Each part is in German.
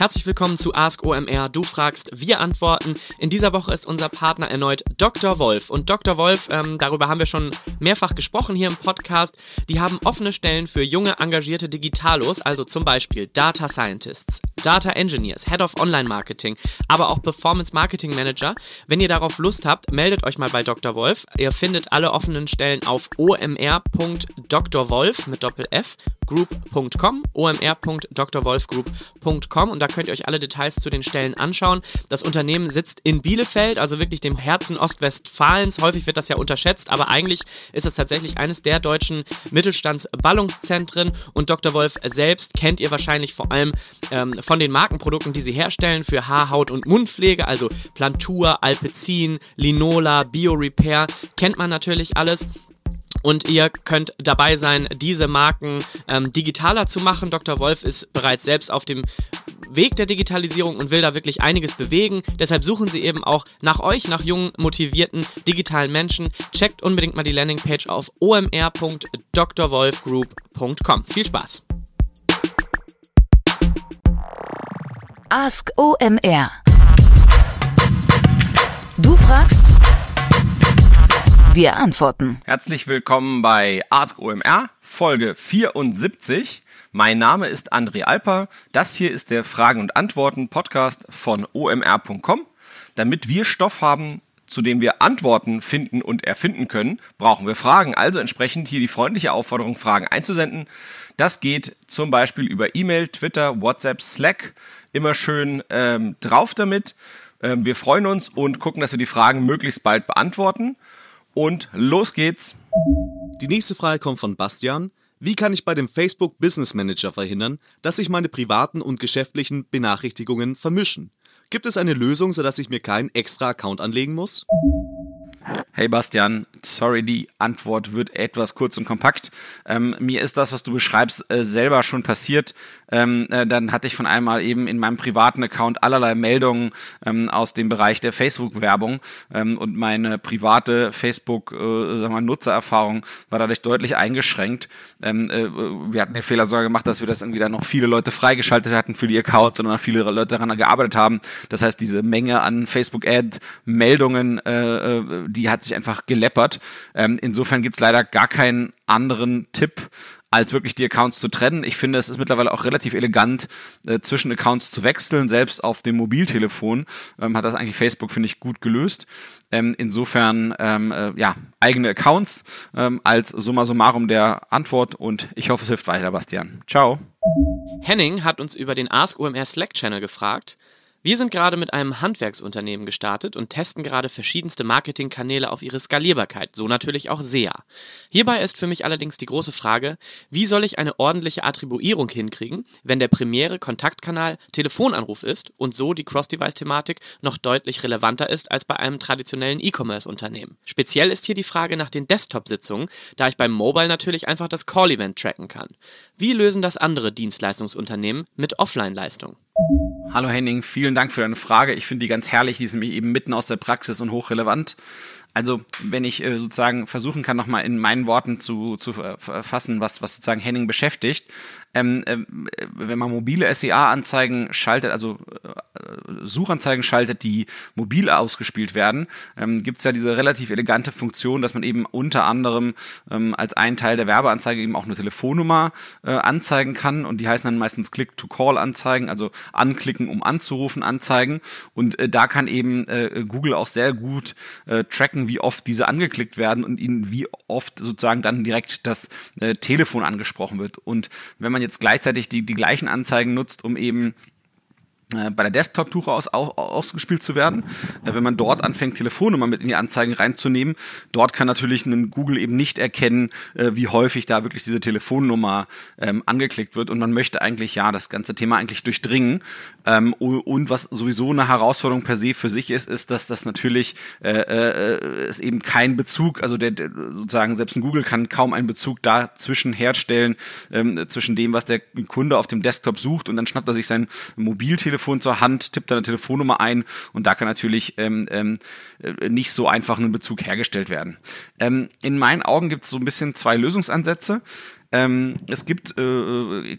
Herzlich willkommen zu Ask OMR. Du fragst, wir antworten. In dieser Woche ist unser Partner erneut Dr. Wolf. Und Dr. Wolf, ähm, darüber haben wir schon mehrfach gesprochen hier im Podcast, die haben offene Stellen für junge, engagierte Digitalos, also zum Beispiel Data Scientists, Data Engineers, Head of Online Marketing, aber auch Performance Marketing Manager. Wenn ihr darauf Lust habt, meldet euch mal bei Dr. Wolf. Ihr findet alle offenen Stellen auf omr.drwolf mit Doppel F group.com, omr.drwolfgroup.com und da könnt ihr euch alle Details zu den Stellen anschauen. Das Unternehmen sitzt in Bielefeld, also wirklich dem Herzen Ostwestfalens. Häufig wird das ja unterschätzt, aber eigentlich ist es tatsächlich eines der deutschen Mittelstandsballungszentren und Dr. Wolf selbst kennt ihr wahrscheinlich vor allem ähm, von den Markenprodukten, die sie herstellen für Haar, Haut und Mundpflege, also Plantur, Alpecin, Linola, BioRepair, kennt man natürlich alles. Und ihr könnt dabei sein, diese Marken ähm, digitaler zu machen. Dr. Wolf ist bereits selbst auf dem Weg der Digitalisierung und will da wirklich einiges bewegen. Deshalb suchen sie eben auch nach euch, nach jungen, motivierten, digitalen Menschen. Checkt unbedingt mal die Landingpage auf omr.drwolfgroup.com. Viel Spaß! Ask OMR. Du fragst, wir antworten. Herzlich willkommen bei Ask OMR, Folge 74. Mein Name ist André Alper. Das hier ist der Fragen und Antworten Podcast von omr.com. Damit wir Stoff haben, zu dem wir Antworten finden und erfinden können, brauchen wir Fragen. Also entsprechend hier die freundliche Aufforderung, Fragen einzusenden. Das geht zum Beispiel über E-Mail, Twitter, WhatsApp, Slack. Immer schön ähm, drauf damit. Ähm, wir freuen uns und gucken, dass wir die Fragen möglichst bald beantworten. Und los geht's. Die nächste Frage kommt von Bastian. Wie kann ich bei dem Facebook Business Manager verhindern, dass sich meine privaten und geschäftlichen Benachrichtigungen vermischen? Gibt es eine Lösung, sodass ich mir keinen extra Account anlegen muss? Hey Bastian, sorry, die Antwort wird etwas kurz und kompakt. Ähm, mir ist das, was du beschreibst, äh, selber schon passiert. Ähm, äh, dann hatte ich von einmal eben in meinem privaten Account allerlei Meldungen ähm, aus dem Bereich der Facebook-Werbung ähm, und meine private Facebook-Nutzererfahrung äh, war dadurch deutlich eingeschränkt. Ähm, äh, wir hatten den Fehler sogar gemacht, dass wir das irgendwie dann noch viele Leute freigeschaltet hatten für die Accounts, sondern viele Leute daran gearbeitet haben. Das heißt, diese Menge an Facebook-Ad-Meldungen, äh, äh, die hat sich einfach geleppert. Ähm, insofern gibt's leider gar keinen anderen Tipp, als wirklich die Accounts zu trennen. Ich finde, es ist mittlerweile auch relativ elegant, äh, zwischen Accounts zu wechseln. Selbst auf dem Mobiltelefon ähm, hat das eigentlich Facebook, finde ich, gut gelöst. Ähm, insofern, ähm, äh, ja, eigene Accounts ähm, als summa summarum der Antwort und ich hoffe, es hilft weiter, Bastian. Ciao. Henning hat uns über den Ask OMR Slack Channel gefragt, wir sind gerade mit einem Handwerksunternehmen gestartet und testen gerade verschiedenste Marketingkanäle auf ihre Skalierbarkeit, so natürlich auch SEA. Hierbei ist für mich allerdings die große Frage, wie soll ich eine ordentliche Attribuierung hinkriegen, wenn der primäre Kontaktkanal Telefonanruf ist und so die Cross-Device-Thematik noch deutlich relevanter ist als bei einem traditionellen E-Commerce-Unternehmen. Speziell ist hier die Frage nach den Desktop-Sitzungen, da ich beim Mobile natürlich einfach das Call-Event tracken kann. Wie lösen das andere Dienstleistungsunternehmen mit Offline-Leistung? Hallo Henning, vielen Dank für deine Frage. Ich finde die ganz herrlich, die ist nämlich eben mitten aus der Praxis und hochrelevant. Also, wenn ich äh, sozusagen versuchen kann, nochmal in meinen Worten zu, zu fassen, was, was sozusagen Henning beschäftigt, ähm, äh, wenn man mobile SEA-Anzeigen schaltet, also äh, Suchanzeigen schaltet, die mobil ausgespielt werden, ähm, gibt es ja diese relativ elegante Funktion, dass man eben unter anderem ähm, als ein Teil der Werbeanzeige eben auch eine Telefonnummer äh, anzeigen kann und die heißen dann meistens Click-to-Call-Anzeigen, also anklicken, um anzurufen, Anzeigen. Und äh, da kann eben äh, Google auch sehr gut äh, tracken, wie oft diese angeklickt werden und ihnen wie oft sozusagen dann direkt das äh, Telefon angesprochen wird. Und wenn man jetzt gleichzeitig die, die gleichen Anzeigen nutzt, um eben bei der Desktop-Tuche aus, aus, ausgespielt zu werden. Äh, wenn man dort anfängt, Telefonnummer mit in die Anzeigen reinzunehmen, dort kann natürlich ein Google eben nicht erkennen, äh, wie häufig da wirklich diese Telefonnummer ähm, angeklickt wird. Und man möchte eigentlich ja das ganze Thema eigentlich durchdringen. Ähm, und was sowieso eine Herausforderung per se für sich ist, ist, dass das natürlich äh, äh, es eben kein Bezug, also der, der sozusagen selbst ein Google kann kaum einen Bezug dazwischen herstellen, ähm, zwischen dem, was der Kunde auf dem Desktop sucht und dann schnappt er sich sein Mobiltelefon Telefon zur Hand, tippt eine Telefonnummer ein und da kann natürlich ähm, ähm, äh, nicht so einfach ein Bezug hergestellt werden. Ähm, in meinen Augen gibt es so ein bisschen zwei Lösungsansätze. Ähm, es gibt äh, äh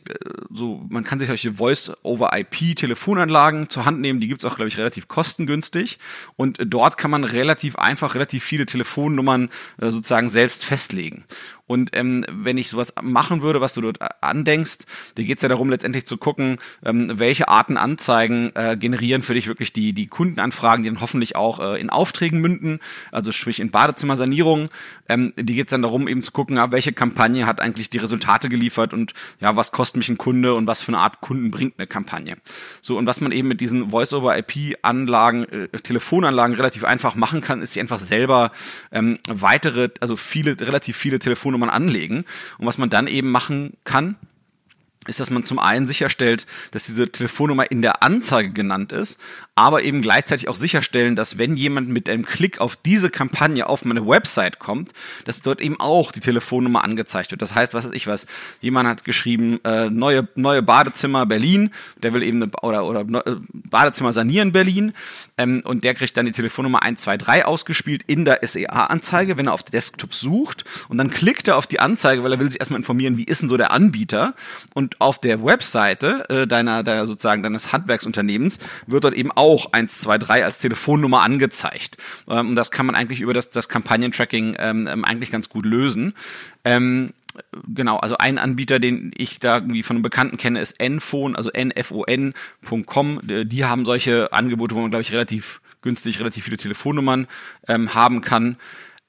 so, man kann sich solche Voice-over-IP-Telefonanlagen zur Hand nehmen, die gibt es auch, glaube ich, relativ kostengünstig. Und dort kann man relativ einfach, relativ viele Telefonnummern äh, sozusagen selbst festlegen. Und ähm, wenn ich sowas machen würde, was du dort andenkst, dir geht es ja darum, letztendlich zu gucken, ähm, welche Arten Anzeigen äh, generieren für dich wirklich die, die Kundenanfragen, die dann hoffentlich auch äh, in Aufträgen münden, also sprich in Badezimmersanierung. Ähm, die geht es dann darum, eben zu gucken, ja, welche Kampagne hat eigentlich die Resultate geliefert und ja, was kostet mich ein Kunde und was für eine Art Kunden bringt eine Kampagne. So, und was man eben mit diesen Voice-over-IP-Anlagen, äh, Telefonanlagen relativ einfach machen kann, ist sie einfach selber ähm, weitere, also viele, relativ viele Telefonnummern man anlegen. Und was man dann eben machen kann, ist, dass man zum einen sicherstellt, dass diese Telefonnummer in der Anzeige genannt ist, aber eben gleichzeitig auch sicherstellen, dass wenn jemand mit einem Klick auf diese Kampagne auf meine Website kommt, dass dort eben auch die Telefonnummer angezeigt wird. Das heißt, was weiß ich was, jemand hat geschrieben, äh, neue, neue Badezimmer Berlin, der will eben eine, oder, oder äh, Badezimmer sanieren Berlin ähm, und der kriegt dann die Telefonnummer 123 ausgespielt in der SEA-Anzeige, wenn er auf Desktop sucht und dann klickt er auf die Anzeige, weil er will sich erstmal informieren, wie ist denn so der Anbieter und auf der Webseite äh, deiner, deiner sozusagen deines Handwerksunternehmens wird dort eben auch 123 als Telefonnummer angezeigt. Ähm, und das kann man eigentlich über das, das Kampagnentracking ähm, ähm, eigentlich ganz gut lösen. Ähm, genau, also ein Anbieter, den ich da irgendwie von einem Bekannten kenne, ist nphone, also nfon.com. Die haben solche Angebote, wo man, glaube ich, relativ günstig relativ viele Telefonnummern ähm, haben kann.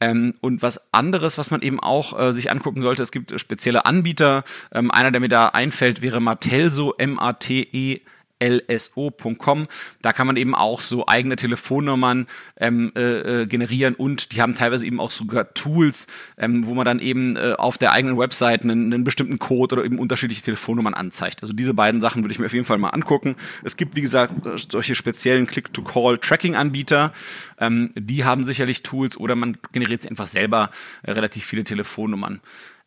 Ähm, und was anderes, was man eben auch äh, sich angucken sollte, es gibt spezielle Anbieter. Ähm, einer, der mir da einfällt, wäre Matelso, M-A-T-E lso.com. Da kann man eben auch so eigene Telefonnummern ähm, äh, äh, generieren und die haben teilweise eben auch sogar Tools, ähm, wo man dann eben äh, auf der eigenen Website einen, einen, bestimmten Code oder eben unterschiedliche Telefonnummern anzeigt. Also diese beiden Sachen würde ich mir auf jeden Fall mal angucken. Es gibt, wie gesagt, solche speziellen Click-to-Call-Tracking-Anbieter. Ähm, die haben sicherlich Tools oder man generiert einfach selber äh, relativ viele Telefonnummern.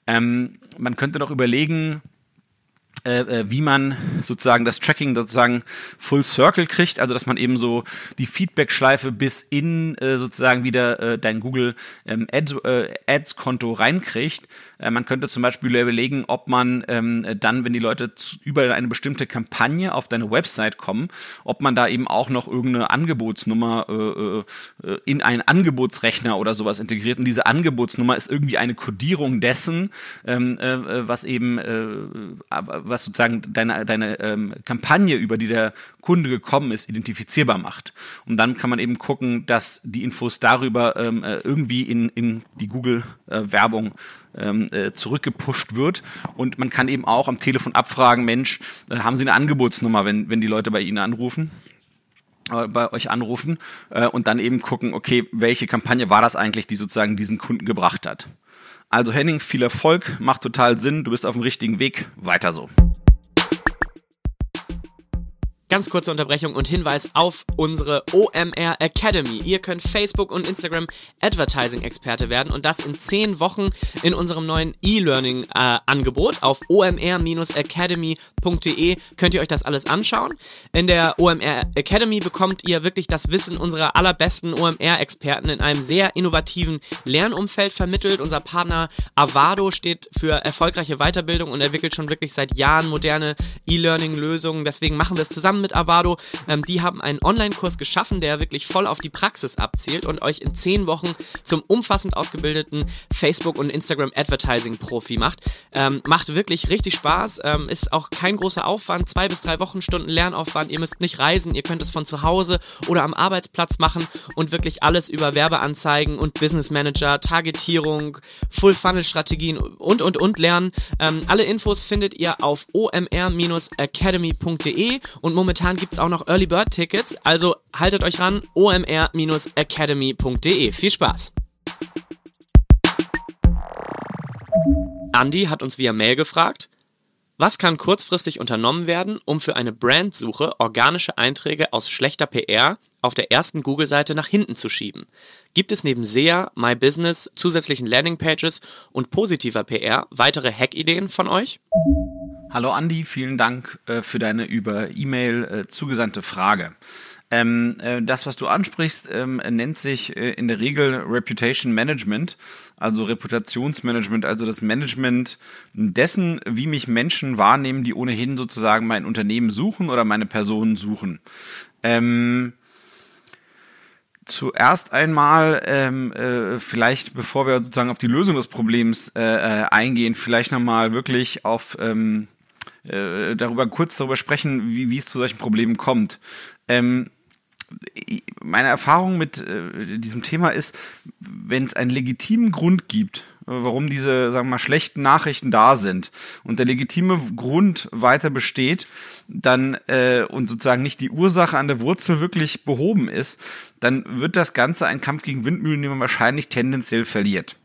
Ähm, man könnte noch überlegen, äh, äh, wie man sozusagen das Tracking sozusagen Full Circle kriegt, also dass man eben so die Feedback-Schleife bis in äh, sozusagen wieder äh, dein Google ähm, Ads, äh, Ads Konto reinkriegt. Äh, man könnte zum Beispiel überlegen, ob man ähm, dann, wenn die Leute zu, über eine bestimmte Kampagne auf deine Website kommen, ob man da eben auch noch irgendeine Angebotsnummer in einen Angebotsrechner oder sowas integriert. Und diese Angebotsnummer ist irgendwie eine Kodierung dessen, ähm, äh, was eben äh, was sozusagen deine, deine ähm, Kampagne, über die der Kunde gekommen ist, identifizierbar macht. Und dann kann man eben gucken, dass die Infos darüber ähm, äh, irgendwie in, in die Google-Werbung äh, ähm, äh, zurückgepusht wird. Und man kann eben auch am Telefon abfragen, Mensch, äh, haben Sie eine Angebotsnummer, wenn, wenn die Leute bei Ihnen anrufen? Bei euch anrufen und dann eben gucken, okay, welche Kampagne war das eigentlich, die sozusagen diesen Kunden gebracht hat. Also Henning, viel Erfolg, macht total Sinn, du bist auf dem richtigen Weg, weiter so. Ganz kurze Unterbrechung und Hinweis auf unsere OMR Academy. Ihr könnt Facebook und Instagram Advertising Experte werden und das in 10 Wochen in unserem neuen E-Learning äh, Angebot auf omr-academy.de könnt ihr euch das alles anschauen. In der OMR Academy bekommt ihr wirklich das Wissen unserer allerbesten OMR Experten in einem sehr innovativen Lernumfeld vermittelt. Unser Partner Avado steht für erfolgreiche Weiterbildung und entwickelt schon wirklich seit Jahren moderne E-Learning Lösungen. Deswegen machen wir es zusammen zusammen mit Avado. Ähm, die haben einen Online-Kurs geschaffen, der wirklich voll auf die Praxis abzielt und euch in zehn Wochen zum umfassend ausgebildeten Facebook- und Instagram-Advertising-Profi macht. Ähm, macht wirklich richtig Spaß, ähm, ist auch kein großer Aufwand, zwei bis drei Wochenstunden Lernaufwand. Ihr müsst nicht reisen, ihr könnt es von zu Hause oder am Arbeitsplatz machen und wirklich alles über Werbeanzeigen und Business Manager, Targetierung, Full-Funnel-Strategien und, und, und lernen. Ähm, alle Infos findet ihr auf omr-academy.de und momentan momentan gibt es auch noch Early Bird Tickets, also haltet euch ran, omr-academy.de. Viel Spaß! Andy hat uns via Mail gefragt, was kann kurzfristig unternommen werden, um für eine Brandsuche organische Einträge aus schlechter PR auf der ersten Google-Seite nach hinten zu schieben? Gibt es neben SEA, My Business, zusätzlichen Landingpages und positiver PR weitere Hack-Ideen von euch? Hallo Andi, vielen Dank äh, für deine über E-Mail äh, zugesandte Frage. Ähm, äh, das, was du ansprichst, ähm, nennt sich äh, in der Regel Reputation Management, also Reputationsmanagement, also das Management dessen, wie mich Menschen wahrnehmen, die ohnehin sozusagen mein Unternehmen suchen oder meine Personen suchen. Ähm, zuerst einmal, ähm, äh, vielleicht bevor wir sozusagen auf die Lösung des Problems äh, äh eingehen, vielleicht nochmal wirklich auf ähm, äh, darüber kurz darüber sprechen, wie, wie es zu solchen Problemen kommt. Ähm, meine Erfahrung mit äh, diesem Thema ist, wenn es einen legitimen Grund gibt, äh, warum diese, sagen wir mal, schlechten Nachrichten da sind und der legitime Grund weiter besteht, dann äh, und sozusagen nicht die Ursache an der Wurzel wirklich behoben ist, dann wird das Ganze ein Kampf gegen Windmühlen, den man wahrscheinlich tendenziell verliert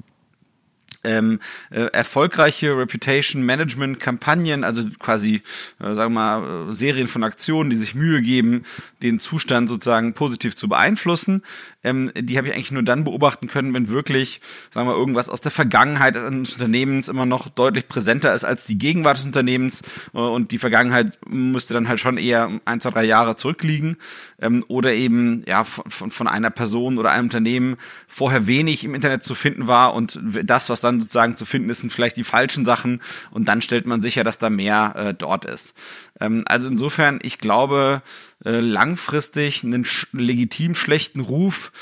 ähm, äh, erfolgreiche Reputation Management Kampagnen, also quasi, äh, sagen wir mal, äh, Serien von Aktionen, die sich Mühe geben, den Zustand sozusagen positiv zu beeinflussen. Ähm, die habe ich eigentlich nur dann beobachten können, wenn wirklich, sagen wir, irgendwas aus der Vergangenheit eines Unternehmens immer noch deutlich präsenter ist als die Gegenwart des Unternehmens äh, und die Vergangenheit müsste dann halt schon eher ein, zwei, drei Jahre zurückliegen ähm, oder eben ja von, von einer Person oder einem Unternehmen vorher wenig im Internet zu finden war und das, was dann dann sozusagen zu finden ist, sind vielleicht die falschen Sachen und dann stellt man sicher, dass da mehr äh, dort ist. Ähm, also insofern, ich glaube, äh, langfristig einen sch legitim schlechten Ruf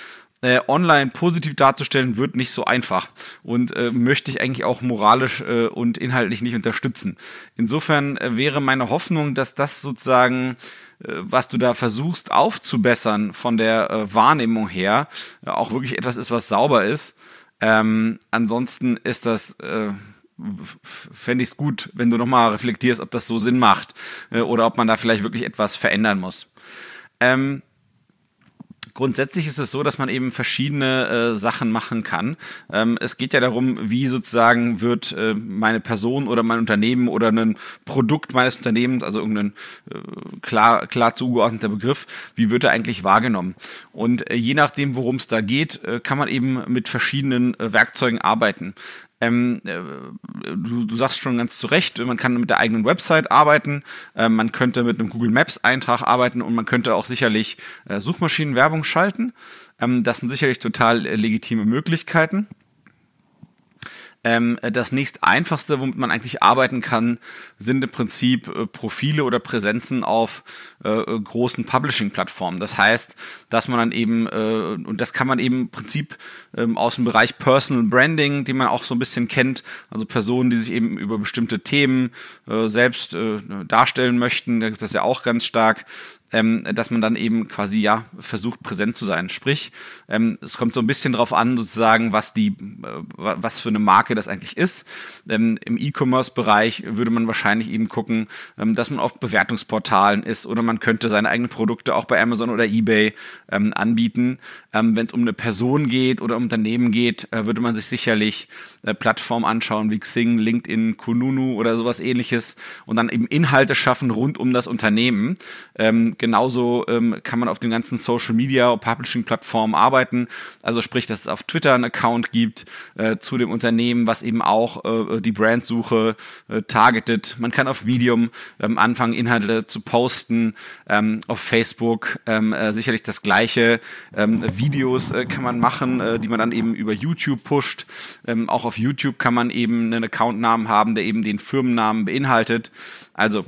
äh, online positiv darzustellen, wird nicht so einfach und äh, möchte ich eigentlich auch moralisch äh, und inhaltlich nicht unterstützen. Insofern äh, wäre meine Hoffnung, dass das sozusagen äh, was du da versuchst aufzubessern von der äh, Wahrnehmung her, auch wirklich etwas ist, was sauber ist ähm, ansonsten ist das, äh, fände ich es gut, wenn du nochmal reflektierst, ob das so Sinn macht äh, oder ob man da vielleicht wirklich etwas verändern muss. Ähm, grundsätzlich ist es so, dass man eben verschiedene äh, Sachen machen kann. Ähm, es geht ja darum, wie sozusagen wird äh, meine Person oder mein Unternehmen oder ein Produkt meines Unternehmens, also irgendein äh, klar, klar zugeordneter Begriff, wie wird er eigentlich wahrgenommen? Und äh, je nachdem, worum es da geht, äh, kann man eben mit verschiedenen äh, Werkzeugen arbeiten. Ähm, äh, du, du sagst schon ganz zu Recht, man kann mit der eigenen Website arbeiten, äh, man könnte mit einem Google Maps Eintrag arbeiten und man könnte auch sicherlich äh, Suchmaschinenwerbung schalten. Ähm, das sind sicherlich total äh, legitime Möglichkeiten. Ähm, das nächst einfachste, womit man eigentlich arbeiten kann, sind im Prinzip äh, Profile oder Präsenzen auf äh, äh, großen Publishing-Plattformen. Das heißt, dass man dann eben, äh, und das kann man eben im Prinzip ähm, aus dem Bereich Personal Branding, den man auch so ein bisschen kennt, also Personen, die sich eben über bestimmte Themen äh, selbst äh, darstellen möchten, da gibt es ja auch ganz stark, ähm, dass man dann eben quasi ja versucht präsent zu sein. Sprich, ähm, es kommt so ein bisschen drauf an, sozusagen, was die, äh, was für eine Marke das eigentlich ist. Ähm, Im E-Commerce-Bereich würde man wahrscheinlich eben gucken, ähm, dass man auf Bewertungsportalen ist oder man könnte seine eigenen Produkte auch bei Amazon oder eBay ähm, anbieten. Ähm, Wenn es um eine Person geht oder um Unternehmen geht, äh, würde man sich sicherlich äh, Plattformen anschauen wie Xing, LinkedIn, Kununu oder sowas ähnliches und dann eben Inhalte schaffen rund um das Unternehmen. Ähm, genauso ähm, kann man auf den ganzen Social Media Publishing Plattformen arbeiten. Also sprich, dass es auf Twitter einen Account gibt äh, zu dem Unternehmen, was eben auch äh, die Brandsuche äh, targetet. Man kann auf Medium ähm, anfangen, Inhalte zu posten, ähm, auf Facebook ähm, äh, sicherlich das gleiche. Ähm, Videos äh, kann man machen, äh, die man dann eben über YouTube pusht. Ähm, auch auf YouTube kann man eben einen Accountnamen haben, der eben den Firmennamen beinhaltet. Also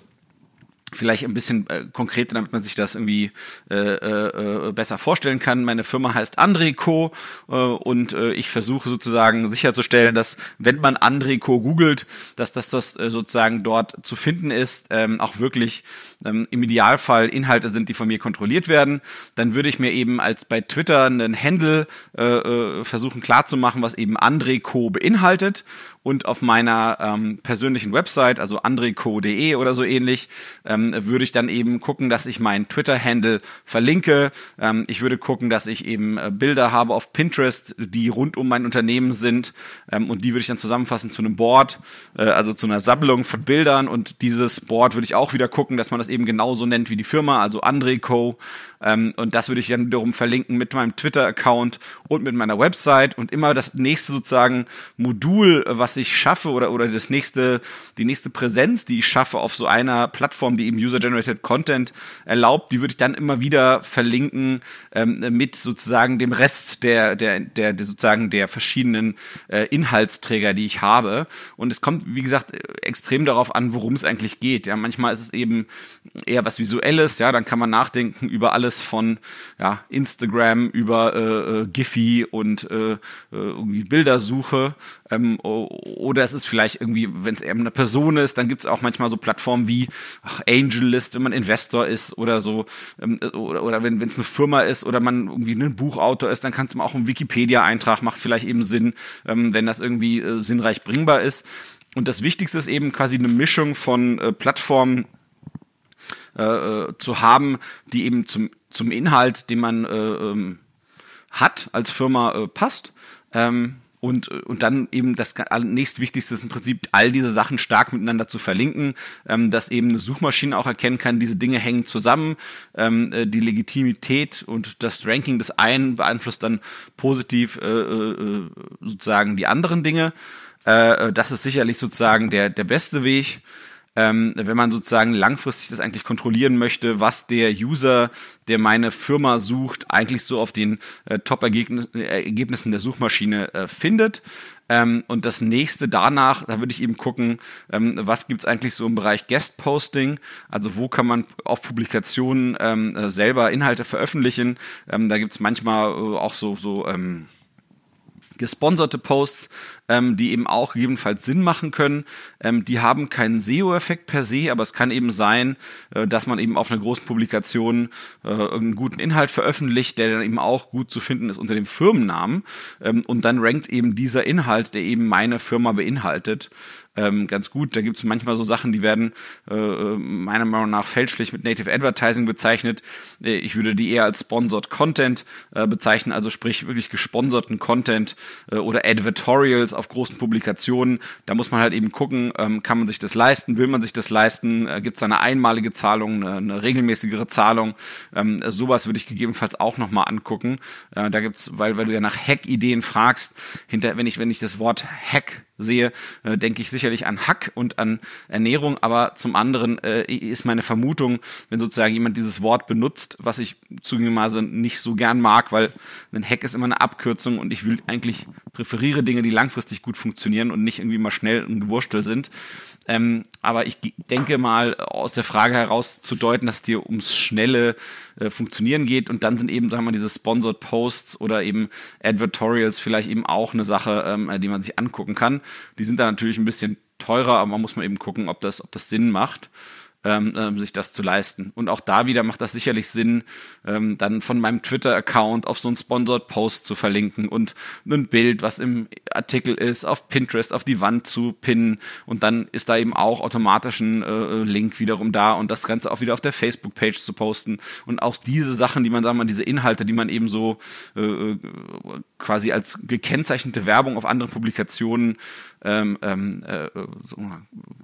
vielleicht ein bisschen äh, konkreter, damit man sich das irgendwie äh, äh, äh, besser vorstellen kann. Meine Firma heißt Andreco äh, und äh, ich versuche sozusagen sicherzustellen, dass wenn man Andreco googelt, dass das, das äh, sozusagen dort zu finden ist, ähm, auch wirklich ähm, im Idealfall Inhalte sind, die von mir kontrolliert werden. Dann würde ich mir eben als bei Twitter einen Handle äh, äh, versuchen klarzumachen, was eben Andreco beinhaltet und auf meiner ähm, persönlichen Website, also andreco.de oder so ähnlich, ähm, würde ich dann eben gucken, dass ich meinen Twitter-Handle verlinke. Ähm, ich würde gucken, dass ich eben äh, Bilder habe auf Pinterest, die rund um mein Unternehmen sind ähm, und die würde ich dann zusammenfassen zu einem Board, äh, also zu einer Sammlung von Bildern und dieses Board würde ich auch wieder gucken, dass man das eben genauso nennt wie die Firma, also André Co. Ähm, und das würde ich dann wiederum verlinken mit meinem Twitter-Account und mit meiner Website und immer das nächste sozusagen Modul, was ich schaffe oder, oder das nächste, die nächste Präsenz, die ich schaffe auf so einer Plattform, die eben User-Generated Content erlaubt, die würde ich dann immer wieder verlinken ähm, mit sozusagen dem Rest der, der, der, der sozusagen der verschiedenen äh, Inhaltsträger, die ich habe. Und es kommt, wie gesagt, extrem darauf an, worum es eigentlich geht. Ja, manchmal ist es eben eher was Visuelles, ja, dann kann man nachdenken über alles alles von ja, Instagram über äh, äh, Giphy und äh, äh, irgendwie Bildersuche. Ähm, oder es ist vielleicht irgendwie, wenn es eben eine Person ist, dann gibt es auch manchmal so Plattformen wie ach, AngelList, wenn man Investor ist oder so. Ähm, oder, oder wenn es eine Firma ist oder man irgendwie ein Buchautor ist, dann kann es auch ein Wikipedia-Eintrag, macht vielleicht eben Sinn, ähm, wenn das irgendwie äh, sinnreich bringbar ist. Und das Wichtigste ist eben quasi eine Mischung von äh, Plattformen, äh, äh, zu haben, die eben zum, zum Inhalt, den man äh, ähm, hat als Firma, äh, passt. Ähm, und, und dann eben das nächstwichtigste ist im Prinzip, all diese Sachen stark miteinander zu verlinken, ähm, dass eben eine Suchmaschine auch erkennen kann, diese Dinge hängen zusammen. Ähm, äh, die Legitimität und das Ranking des einen beeinflusst dann positiv äh, äh, sozusagen die anderen Dinge. Äh, das ist sicherlich sozusagen der, der beste Weg ähm, wenn man sozusagen langfristig das eigentlich kontrollieren möchte, was der User, der meine Firma sucht, eigentlich so auf den äh, Top-Ergebnissen der Suchmaschine äh, findet. Ähm, und das nächste danach, da würde ich eben gucken, ähm, was gibt's eigentlich so im Bereich Guest-Posting, also wo kann man auf Publikationen ähm, äh, selber Inhalte veröffentlichen. Ähm, da gibt's manchmal äh, auch so, so ähm, gesponserte Posts, ähm, die eben auch gegebenenfalls Sinn machen können. Ähm, die haben keinen SEO-Effekt per se, aber es kann eben sein, äh, dass man eben auf einer großen Publikation äh, irgendeinen guten Inhalt veröffentlicht, der dann eben auch gut zu finden ist unter dem Firmennamen. Ähm, und dann rankt eben dieser Inhalt, der eben meine Firma beinhaltet, ähm, ganz gut. Da gibt es manchmal so Sachen, die werden äh, äh, meiner Meinung nach fälschlich mit Native Advertising bezeichnet. Äh, ich würde die eher als Sponsored Content äh, bezeichnen, also sprich wirklich gesponserten Content äh, oder Advertorials auf großen Publikationen. Da muss man halt eben gucken, ähm, kann man sich das leisten, will man sich das leisten, äh, gibt es eine einmalige Zahlung, eine, eine regelmäßigere Zahlung. Ähm, sowas würde ich gegebenenfalls auch nochmal angucken. Äh, da gibt's, weil, weil du ja nach Hack-Ideen fragst, hinter, wenn ich, wenn ich das Wort Hack sehe, äh, denke ich sicherlich an Hack und an Ernährung, aber zum anderen äh, ist meine Vermutung, wenn sozusagen jemand dieses Wort benutzt, was ich zugegebenermaßen nicht so gern mag, weil ein Hack ist immer eine Abkürzung und ich will eigentlich präferiere Dinge, die langfristig gut funktionieren und nicht irgendwie mal schnell ein Gewurstel sind. Ähm, aber ich denke mal, aus der Frage heraus zu deuten, dass dir ums schnelle äh, Funktionieren geht und dann sind eben, sagen wir mal, diese Sponsored Posts oder eben Advertorials vielleicht eben auch eine Sache, ähm, die man sich angucken kann. Die sind dann natürlich ein bisschen teurer, aber man muss mal eben gucken, ob das, ob das Sinn macht ähm, ähm, sich das zu leisten. Und auch da wieder macht das sicherlich Sinn, ähm, dann von meinem Twitter-Account auf so einen Sponsored Post zu verlinken und ein Bild, was im Artikel ist, auf Pinterest auf die Wand zu pinnen. Und dann ist da eben auch automatisch ein äh, Link wiederum da und das Ganze auch wieder auf der Facebook-Page zu posten. Und auch diese Sachen, die man, sagen wir mal, diese Inhalte, die man eben so äh, äh quasi als gekennzeichnete Werbung auf anderen Publikationen ähm, ähm, äh, so,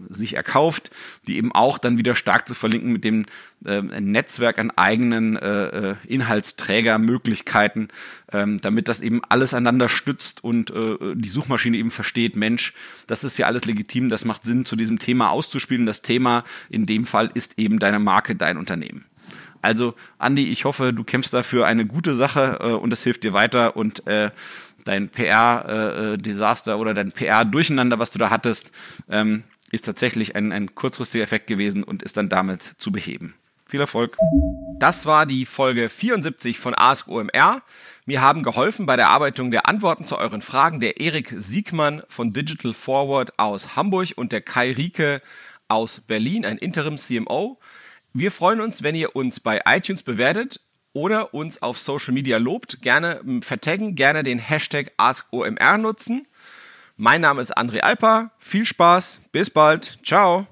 sich erkauft, die eben auch dann wieder stark zu verlinken mit dem äh, Netzwerk an eigenen äh, äh, Inhaltsträgermöglichkeiten, ähm, damit das eben alles einander stützt und äh, die Suchmaschine eben versteht, Mensch, das ist ja alles legitim, das macht Sinn, zu diesem Thema auszuspielen. Das Thema in dem Fall ist eben deine Marke, dein Unternehmen. Also, Andi, ich hoffe, du kämpfst dafür eine gute Sache äh, und es hilft dir weiter und äh, dein PR-Desaster äh, äh oder dein PR-Durcheinander, was du da hattest, ähm, ist tatsächlich ein, ein kurzfristiger Effekt gewesen und ist dann damit zu beheben. Viel Erfolg. Das war die Folge 74 von Ask OMR. Mir haben geholfen bei der Erarbeitung der Antworten zu euren Fragen der Erik Siegmann von Digital Forward aus Hamburg und der Kai Rieke aus Berlin, ein Interim CMO. Wir freuen uns, wenn ihr uns bei iTunes bewertet oder uns auf Social Media lobt. Gerne vertaggen, gerne den Hashtag AskOMR nutzen. Mein Name ist André Alper. Viel Spaß. Bis bald. Ciao.